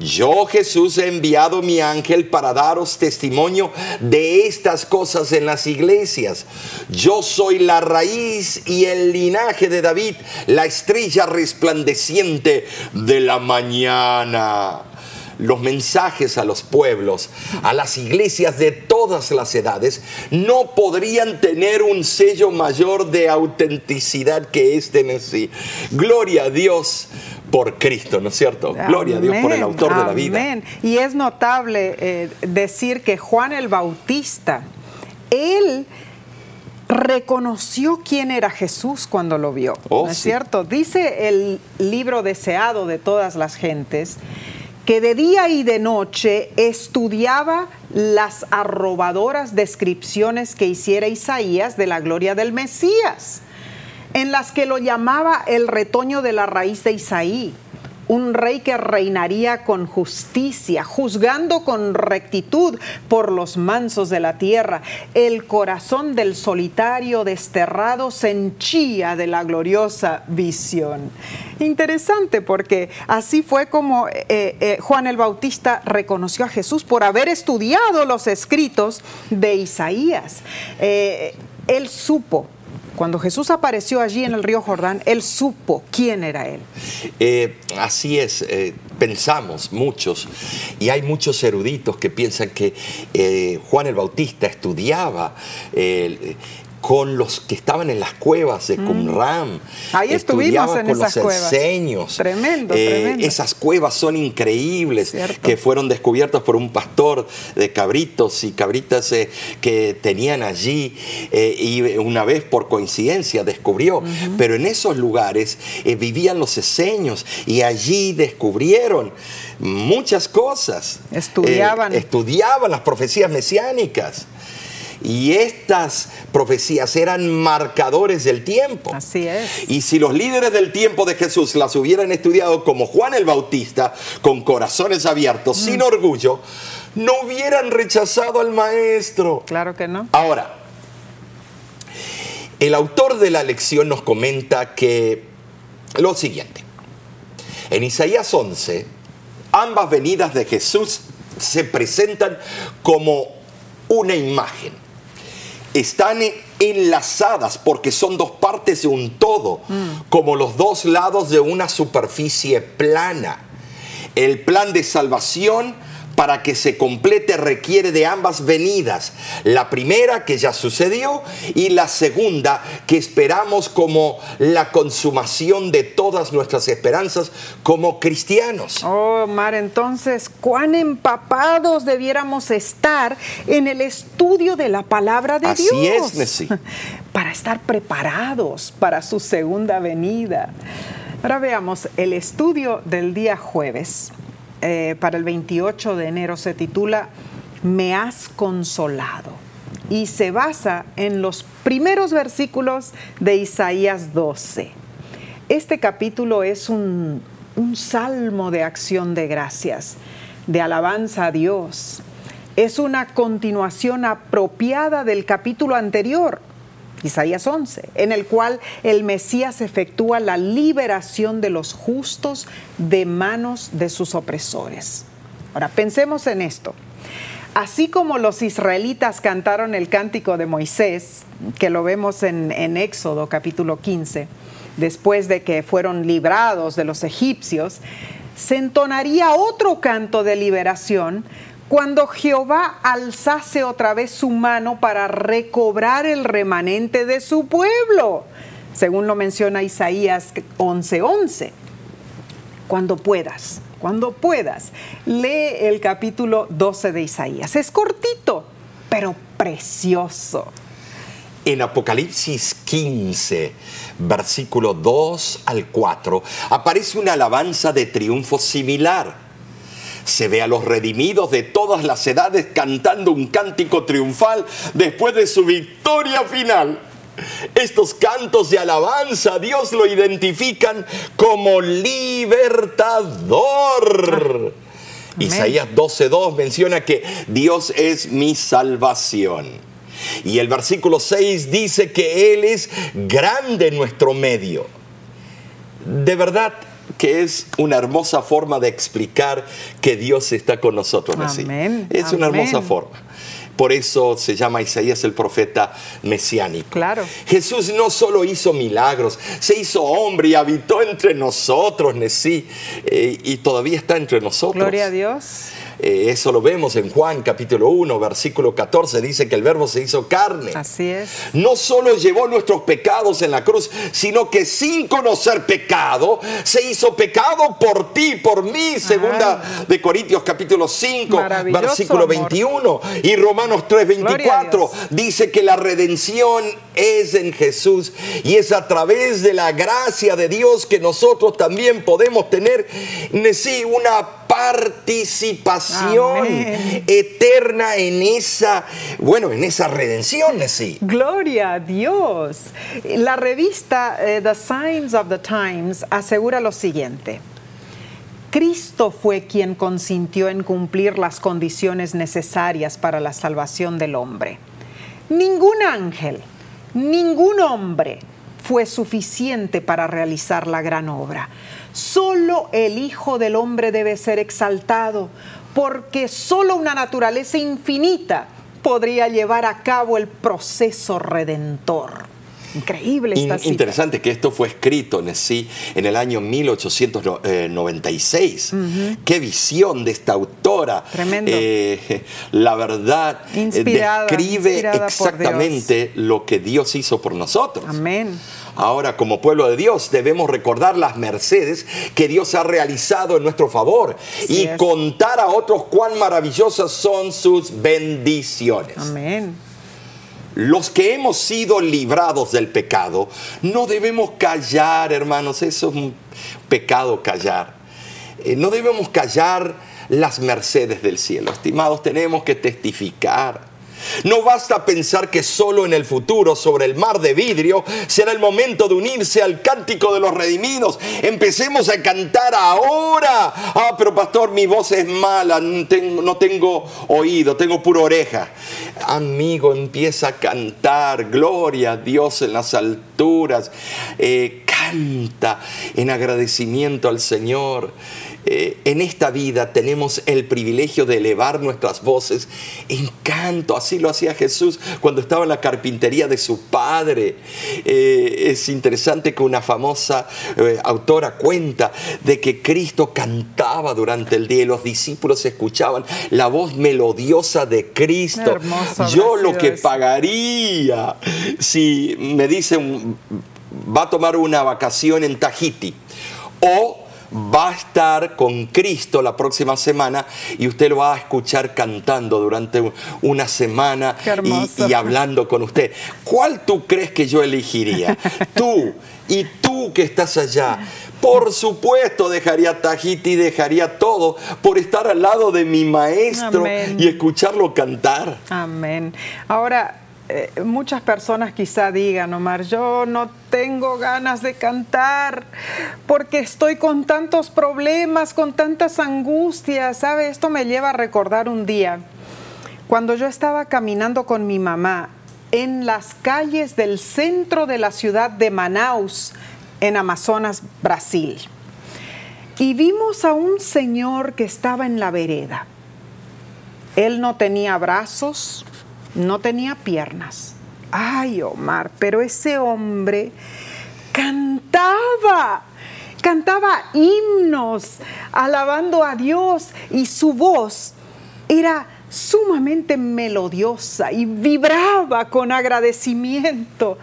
Yo Jesús he enviado mi ángel para daros testimonio de estas cosas en las iglesias. Yo soy la raíz y el linaje de David, la estrella resplandeciente de la mañana los mensajes a los pueblos, a las iglesias de todas las edades, no podrían tener un sello mayor de autenticidad que este en sí. Gloria a Dios por Cristo, ¿no es cierto? Gloria a Dios por el autor de la vida. Amén. Y es notable eh, decir que Juan el Bautista, él reconoció quién era Jesús cuando lo vio, ¿no oh, es cierto? Dice el libro deseado de todas las gentes que de día y de noche estudiaba las arrobadoras descripciones que hiciera Isaías de la gloria del Mesías, en las que lo llamaba el retoño de la raíz de Isaí un rey que reinaría con justicia, juzgando con rectitud por los mansos de la tierra. El corazón del solitario desterrado se henchía de la gloriosa visión. Interesante porque así fue como eh, eh, Juan el Bautista reconoció a Jesús por haber estudiado los escritos de Isaías. Eh, él supo cuando Jesús apareció allí en el río Jordán, él supo quién era él. Eh, así es, eh, pensamos muchos, y hay muchos eruditos que piensan que eh, Juan el Bautista estudiaba con los que estaban en las cuevas de mm. Qumran. Ahí estuvimos en con esas los cuevas. Tremendo, eh, tremendo. Esas cuevas son increíbles, que fueron descubiertas por un pastor de cabritos y cabritas eh, que tenían allí eh, y una vez por coincidencia descubrió. Pero en esos lugares vivían los eseños y allí descubrieron muchas cosas. Estudiaban. estudiaban las profecías mesiánicas. Y estas profecías eran marcadores del tiempo. Así es. Y si los líderes del tiempo de Jesús las hubieran estudiado como Juan el Bautista, con corazones abiertos, sin mm. orgullo, no hubieran rechazado al maestro. Claro que no. Ahora, el autor de la lección nos comenta que lo siguiente. En Isaías 11, ambas venidas de Jesús se presentan como una imagen están enlazadas porque son dos partes de un todo, mm. como los dos lados de una superficie plana. El plan de salvación para que se complete requiere de ambas venidas. La primera que ya sucedió y la segunda que esperamos como la consumación de todas nuestras esperanzas como cristianos. Oh, Mar, entonces, ¿cuán empapados debiéramos estar en el estudio de la palabra de Dios? Así es, Nessie. Para estar preparados para su segunda venida. Ahora veamos el estudio del día jueves. Eh, para el 28 de enero se titula Me has consolado y se basa en los primeros versículos de Isaías 12. Este capítulo es un, un salmo de acción de gracias, de alabanza a Dios. Es una continuación apropiada del capítulo anterior, Isaías 11, en el cual el Mesías efectúa la liberación de los justos de manos de sus opresores. Ahora, pensemos en esto. Así como los israelitas cantaron el cántico de Moisés, que lo vemos en, en Éxodo capítulo 15, después de que fueron librados de los egipcios, se entonaría otro canto de liberación cuando Jehová alzase otra vez su mano para recobrar el remanente de su pueblo, según lo menciona Isaías 11:11. Cuando puedas, cuando puedas, lee el capítulo 12 de Isaías. Es cortito, pero precioso. En Apocalipsis 15, versículo 2 al 4, aparece una alabanza de triunfo similar Se ve a los redimidos de todas las edades cantando un cántico triunfal después de su victoria final. Estos cantos de alabanza a Dios lo identifican como libertador. Isaías 12.2 menciona que Dios es mi salvación. Y el versículo 6 dice que Él es grande en nuestro medio. De verdad que es una hermosa forma de explicar que Dios está con nosotros. Amén. Es una hermosa forma. Por eso se llama Isaías el profeta mesiánico. Claro. Jesús no solo hizo milagros, se hizo hombre y habitó entre nosotros, Nesí, eh, y todavía está entre nosotros. Gloria a Dios. Eh, eso lo vemos en Juan capítulo 1, versículo 14, dice que el verbo se hizo carne. Así es. No solo llevó nuestros pecados en la cruz, sino que sin conocer pecado, se hizo pecado por ti, por mí, segunda de Corintios capítulo 5, Maravilloso versículo amor. 21 y Romanos 3, Gloria a 24 Dios. dice que la redención es en Jesús y es a través de la gracia de Dios que nosotros también podemos tener sí, una participación Amén. eterna en esa, bueno, en esa redención, sí. Gloria a Dios. La revista eh, The Signs of the Times asegura lo siguiente. Cristo fue quien consintió en cumplir las condiciones necesarias para la salvación del hombre. Ningún ángel, ningún hombre fue suficiente para realizar la gran obra. Solo el Hijo del Hombre debe ser exaltado, porque solo una naturaleza infinita podría llevar a cabo el proceso redentor. Increíble esta cita. interesante que esto fue escrito en sí en el año 1896. Qué visión de esta autora. Tremendo. Eh, la verdad eh, Inspirada, describe inspirada exactamente lo que Dios hizo por nosotros. Amén. Ahora, como pueblo de Dios, debemos recordar las mercedes que Dios ha realizado en nuestro favor Así y es. contar a otros cuán maravillosas son sus bendiciones. Amén. Los que hemos sido librados del pecado, no debemos callar, hermanos, eso es un pecado callar. Eh, no debemos callar las mercedes del cielo, estimados, tenemos que testificar. No basta pensar que solo en el futuro, sobre el mar de vidrio, será el momento de unirse al cántico de los redimidos. Empecemos a cantar ahora. Ah, pero pastor, mi voz es mala, no tengo, oído, tengo pura oreja. Amigo, empieza a cantar. Gloria a Dios en las alturas. Eh, canta en agradecimiento al Señor. Eh, en esta vida tenemos el privilegio de elevar nuestras voces en canto. Así lo hacía Jesús cuando estaba en la carpintería de su padre. Eh, es interesante que una famosa eh, autora cuenta de que Cristo cantaba durante el día y los discípulos escuchaban la voz melodiosa de Cristo. Yo lo que eso. pagaría si me dicen va a tomar una vacación en Tahiti o va a estar con Cristo la próxima semana y usted lo va a escuchar cantando durante una semana y, y hablando con usted. ¿Cuál tú crees que yo elegiría? Tú y tú que estás allá. Por supuesto dejaría Tahiti, dejaría todo por estar al lado de mi maestro Amén. y escucharlo cantar. Amén. Ahora, eh, muchas personas quizá digan, Omar, yo no tengo ganas de cantar porque estoy con tantos problemas, con tantas angustias, ¿sabe? Esto me lleva a recordar un día cuando yo estaba caminando con mi mamá en las calles del centro de la ciudad de Manaus, en Amazonas, Brasil. Y vimos a un señor que estaba en la vereda. Él no tenía brazos, no tenía piernas. Ay, Omar, pero ese hombre cantaba, cantaba himnos, alabando a Dios y su voz era sumamente melodiosa y vibraba con agradecimiento.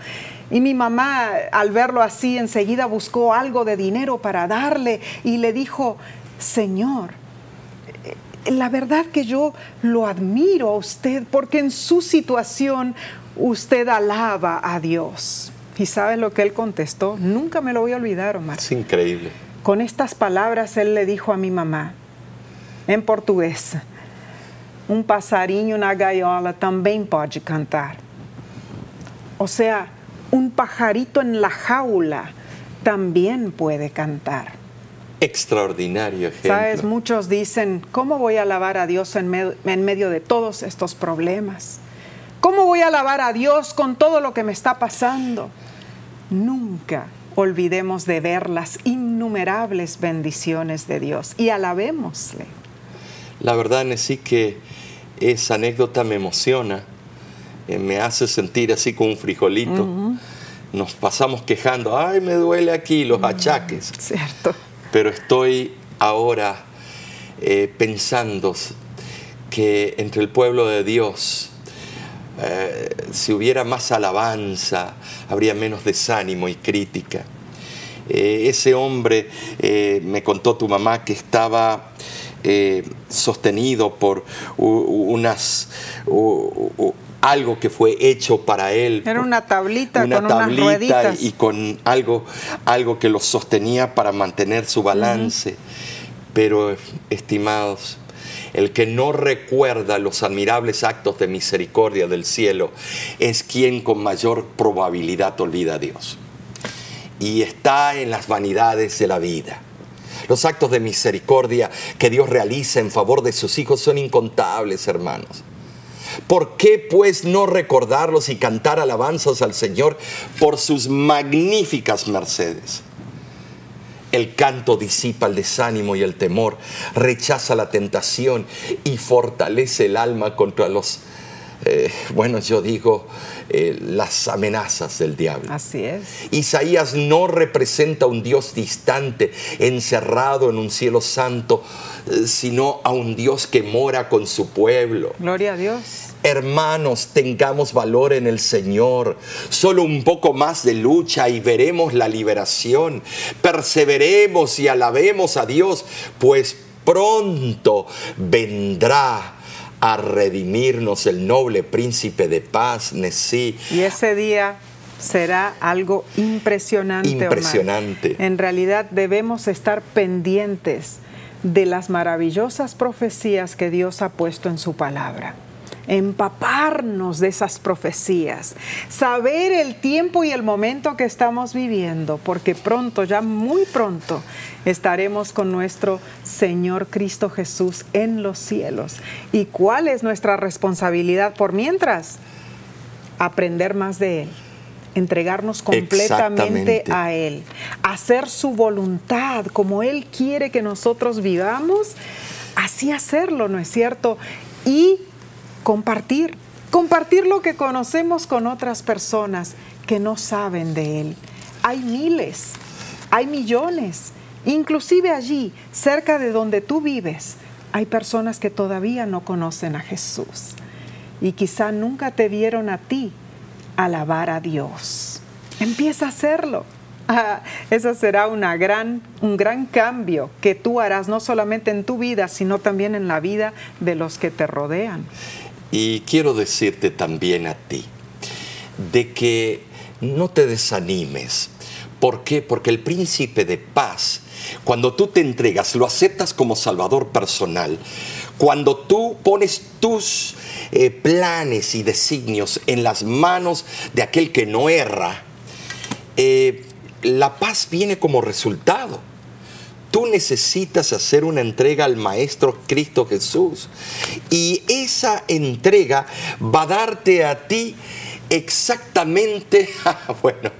Y mi mamá, al verlo así, enseguida buscó algo de dinero para darle y le dijo, Señor, la verdad que yo lo admiro a usted porque en su situación usted alaba a Dios. ¿Y sabes lo que él contestó? Nunca me lo voy a olvidar, Omar. Es increíble. Con estas palabras él le dijo a mi mamá, em português. Um passarinho na gaiola também pode cantar. O sea, un pajarito en la jaula también puede cantar. Extraordinario ejemplo. Sabes, muchos dicen, ¿cómo voy a alabar a Dios en, me- en medio de todos estos problemas? ¿Cómo voy a alabar a Dios con todo lo que me está pasando? Nunca olvidemos de ver las innumerables bendiciones de Dios y alabémosle. La verdad, sí que esa anécdota me emociona, eh, me hace sentir así como un frijolito. Nos pasamos quejando, ay, me duele aquí los achaques. ¿Cierto? Pero estoy ahora eh, pensando que entre el pueblo de Dios, eh, si hubiera más alabanza, habría menos desánimo y crítica. Eh, ese hombre, me contó tu mamá, que estaba sostenido por unas... algo que fue hecho para él. Era una tablita Una con unas tablita rueditas. y con algo, algo que los sostenía para mantener su balance. Pero, estimados, el que no recuerda los admirables actos de misericordia del cielo es quien con mayor probabilidad olvida a Dios. Y está en las vanidades de la vida. Los actos de misericordia que Dios realiza en favor de sus hijos son incontables, hermanos. ¿Por qué pues no recordarlos y cantar alabanzas al Señor por sus magníficas mercedes? El canto disipa el desánimo y el temor, rechaza la tentación y fortalece el alma contra los, eh, bueno, yo digo, eh, las amenazas del diablo. Así es. Isaías no representa a un Dios distante, encerrado en un cielo santo, eh, sino a un Dios que mora con su pueblo. Gloria a Dios. Hermanos, tengamos valor en el Señor. Solo un poco más de lucha y veremos la liberación. Perseveremos y alabemos a Dios, pues pronto vendrá a redimirnos el noble príncipe de paz, Nesí. Y ese día será algo impresionante. Omar. Impresionante. En realidad debemos estar pendientes de las maravillosas profecías que Dios ha puesto en su palabra. Empaparnos de esas profecías, saber el tiempo y el momento que estamos viviendo, porque pronto, ya muy pronto, estaremos con nuestro Señor Cristo Jesús en los cielos. ¿Y cuál es nuestra responsabilidad por mientras? aprender más de Él, entregarnos completamente a Él, hacer su voluntad como Él quiere que nosotros vivamos, así hacerlo, ¿no es cierto? Y compartir, compartir lo que conocemos con otras personas que no saben de Él. Hay miles, hay millones, inclusive allí, cerca de donde tú vives, hay personas que todavía no conocen a Jesús y quizá nunca te vieron a ti alabar a Dios. Empieza a hacerlo. Ah, ese será una gran, un gran cambio que tú harás no solamente en tu vida, sino también en la vida de los que te rodean. Y quiero decirte también a ti de que no te desanimes. ¿Por qué? Porque el príncipe de paz, cuando tú te entregas, lo aceptas como salvador personal, cuando tú pones tus eh, planes y designios en las manos de aquel que no erra, eh, la paz viene como resultado. Tú necesitas hacer una entrega al Maestro Cristo Jesús. Y esa entrega va a darte a ti exactamente, bueno,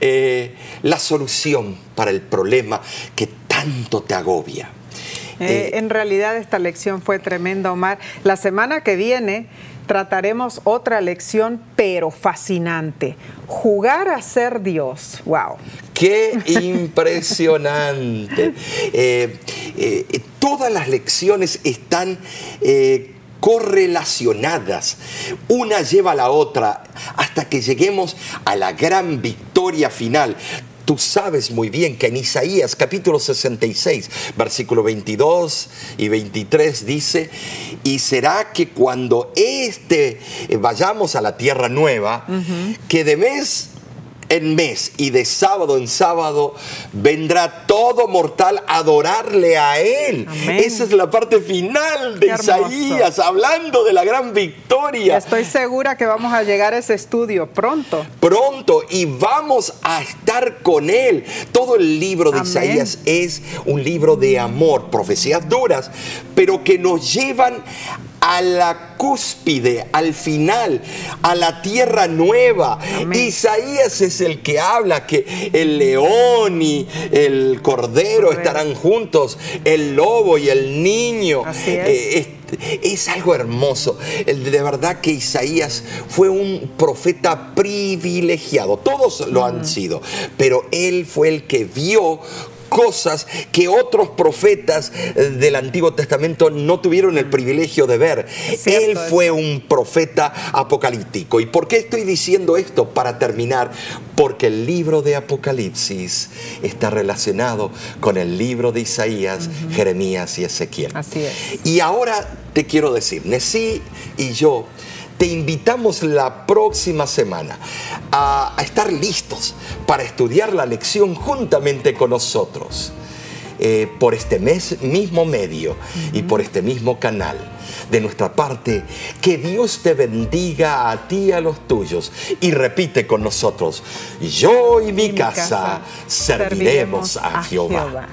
eh, la solución para el problema que tanto te agobia. Eh, Eh, en realidad esta lección fue tremenda, Omar. La semana que viene trataremos otra lección, pero fascinante. Jugar a ser Dios. Wow. ¡Qué impresionante! Eh, eh, todas las lecciones están eh, correlacionadas. Una lleva a la otra hasta que lleguemos a la gran victoria final. Tú sabes muy bien que en Isaías capítulo 66, versículo 22 y 23 dice, y será que cuando este eh, vayamos a la tierra nueva, que de vez en mes y de sábado en sábado vendrá todo mortal a adorarle a Él. Amén. Esa es la parte final de. Isaías, hablando de la gran victoria. Estoy segura que vamos a llegar a ese estudio pronto. pronto y vamos a estar con Él. Todo el libro de Amén. Isaías es un libro de amor, profecías duras, pero que nos llevan a la cúspide, al final, a la tierra nueva. Amén. Isaías es el que habla que el león y el cordero estarán juntos, el lobo y el niño. Así es. Eh, es- es algo hermoso. De verdad que Isaías fue un profeta privilegiado. Todos lo han sido. Pero él fue el que vio cosas que otros profetas eh, del Antiguo Testamento no tuvieron el privilegio de ver. Cierto él fue un profeta apocalíptico. ¿Y por qué estoy diciendo esto? Para terminar, porque el libro de Apocalipsis está relacionado con el libro de Isaías, Jeremías y Ezequiel. Así es. Y ahora te quiero decir, Nesí y yo te invitamos la próxima semana a, a estar listos para estudiar la lección juntamente con nosotros. eh, por este mes, mismo medio y por este mismo canal. De nuestra parte, que Dios te bendiga a ti y a los tuyos. Y repite con nosotros, yo y mi, mi casa, casa serviremos a Jehová.